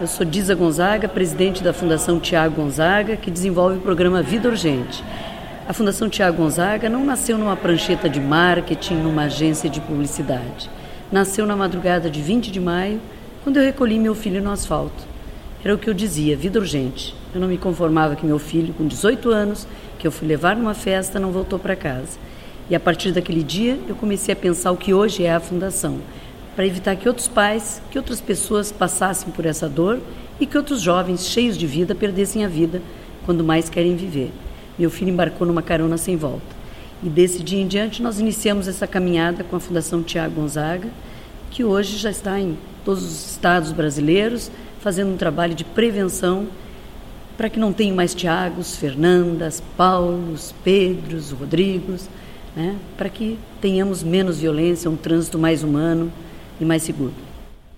Eu sou Diza Gonzaga, presidente da Fundação Tiago Gonzaga, que desenvolve o programa Vida Urgente. A Fundação Tiago Gonzaga não nasceu numa prancheta de marketing, numa agência de publicidade. Nasceu na madrugada de 20 de maio, quando eu recolhi meu filho no asfalto. Era o que eu dizia, vida urgente. Eu não me conformava que meu filho, com 18 anos, que eu fui levar numa festa, não voltou para casa. E a partir daquele dia, eu comecei a pensar o que hoje é a Fundação para evitar que outros pais, que outras pessoas passassem por essa dor e que outros jovens cheios de vida perdessem a vida quando mais querem viver. Meu filho embarcou numa carona sem volta. E desse dia em diante nós iniciamos essa caminhada com a Fundação Tiago Gonzaga, que hoje já está em todos os estados brasileiros, fazendo um trabalho de prevenção para que não tenham mais Tiagos, Fernandas, Paulos, Pedros, Rodrigos, né? para que tenhamos menos violência, um trânsito mais humano e mais seguro.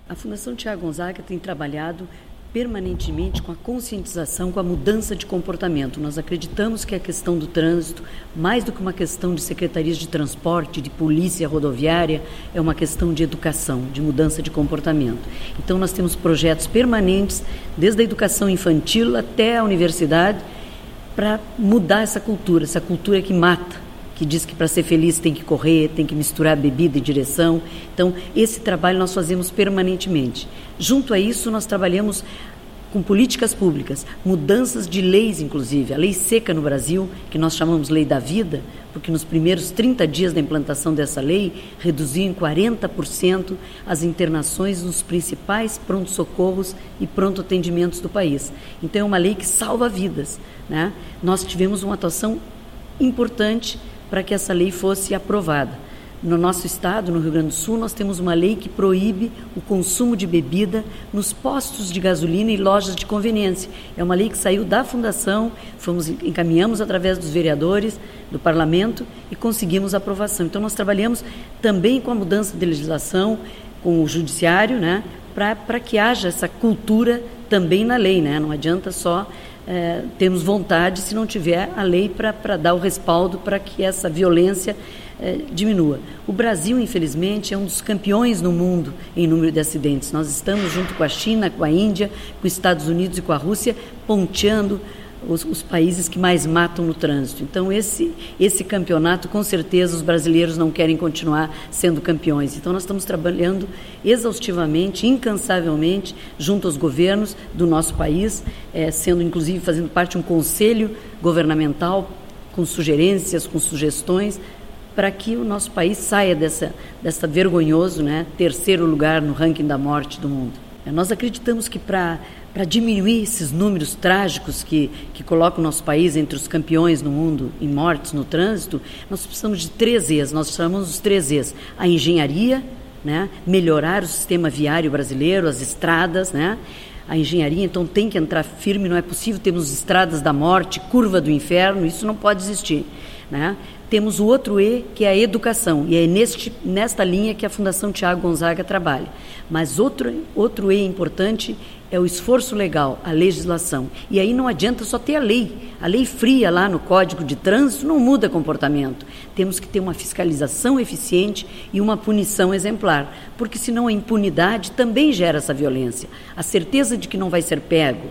A Fundação Tiago Gonzaga tem trabalhado permanentemente com a conscientização, com a mudança de comportamento. Nós acreditamos que a questão do trânsito, mais do que uma questão de secretarias de transporte, de polícia rodoviária, é uma questão de educação, de mudança de comportamento. Então, nós temos projetos permanentes, desde a educação infantil até a universidade, para mudar essa cultura, essa cultura que mata que diz que para ser feliz tem que correr, tem que misturar bebida e direção. Então, esse trabalho nós fazemos permanentemente. Junto a isso, nós trabalhamos com políticas públicas, mudanças de leis, inclusive. A lei seca no Brasil, que nós chamamos Lei da Vida, porque nos primeiros 30 dias da implantação dessa lei, reduziu em 40% as internações nos principais pronto-socorros e pronto-atendimentos do país. Então, é uma lei que salva vidas. Né? Nós tivemos uma atuação importante para que essa lei fosse aprovada. No nosso estado, no Rio Grande do Sul, nós temos uma lei que proíbe o consumo de bebida nos postos de gasolina e lojas de conveniência. É uma lei que saiu da fundação, fomos encaminhamos através dos vereadores do parlamento e conseguimos aprovação. Então nós trabalhamos também com a mudança de legislação, com o judiciário, né, para que haja essa cultura também na lei, né? Não adianta só é, temos vontade se não tiver a lei para dar o respaldo para que essa violência é, diminua. O Brasil, infelizmente, é um dos campeões no mundo em número de acidentes. Nós estamos, junto com a China, com a Índia, com os Estados Unidos e com a Rússia, ponteando os, os, países que mais matam no trânsito. Então, esse, esse campeonato, com certeza, os brasileiros não querem continuar sendo campeões. Então, nós estamos trabalhando exaustivamente, incansavelmente, junto aos governos do nosso país, é, sendo inclusive fazendo parte de um conselho governamental com sugerências, com sugestões, para que o nosso país saia dessa, dessa vergonhoso né, terceiro lugar no ranking da morte do mundo. Nós acreditamos que para diminuir esses números trágicos que, que colocam o nosso país entre os campeões no mundo em mortes no trânsito, nós precisamos de três E's, nós chamamos os três E's. A engenharia, né? melhorar o sistema viário brasileiro, as estradas, né? a engenharia, então tem que entrar firme, não é possível termos estradas da morte, curva do inferno, isso não pode existir. Né? Temos o outro E, que é a educação, e é neste, nesta linha que a Fundação Tiago Gonzaga trabalha. Mas outro, outro E importante é o esforço legal, a legislação. E aí não adianta só ter a lei. A lei fria lá no Código de Trânsito não muda comportamento. Temos que ter uma fiscalização eficiente e uma punição exemplar, porque senão a impunidade também gera essa violência. A certeza de que não vai ser pego,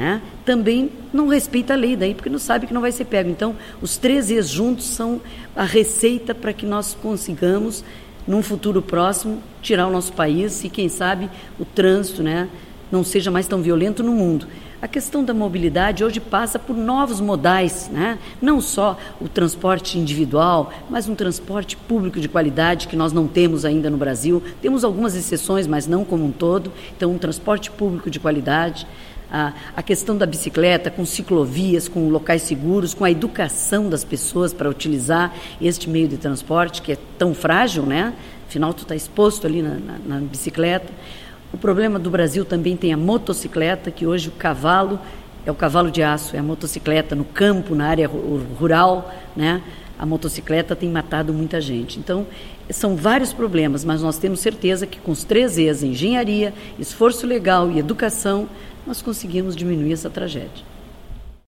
né? também não respeita a lei daí, porque não sabe que não vai ser pego. Então, os três ex juntos são a receita para que nós consigamos, num futuro próximo, tirar o nosso país e, quem sabe, o trânsito, né? não seja mais tão violento no mundo. A questão da mobilidade hoje passa por novos modais, né? não só o transporte individual, mas um transporte público de qualidade que nós não temos ainda no Brasil. Temos algumas exceções, mas não como um todo. Então, um transporte público de qualidade. A, a questão da bicicleta, com ciclovias, com locais seguros, com a educação das pessoas para utilizar este meio de transporte que é tão frágil, né? Afinal, tu está exposto ali na, na, na bicicleta. O problema do Brasil também tem a motocicleta, que hoje o cavalo é o cavalo de aço, é a motocicleta no campo, na área rural, né? A motocicleta tem matado muita gente. Então, são vários problemas, mas nós temos certeza que com os três E's, engenharia, esforço legal e educação, nós conseguimos diminuir essa tragédia.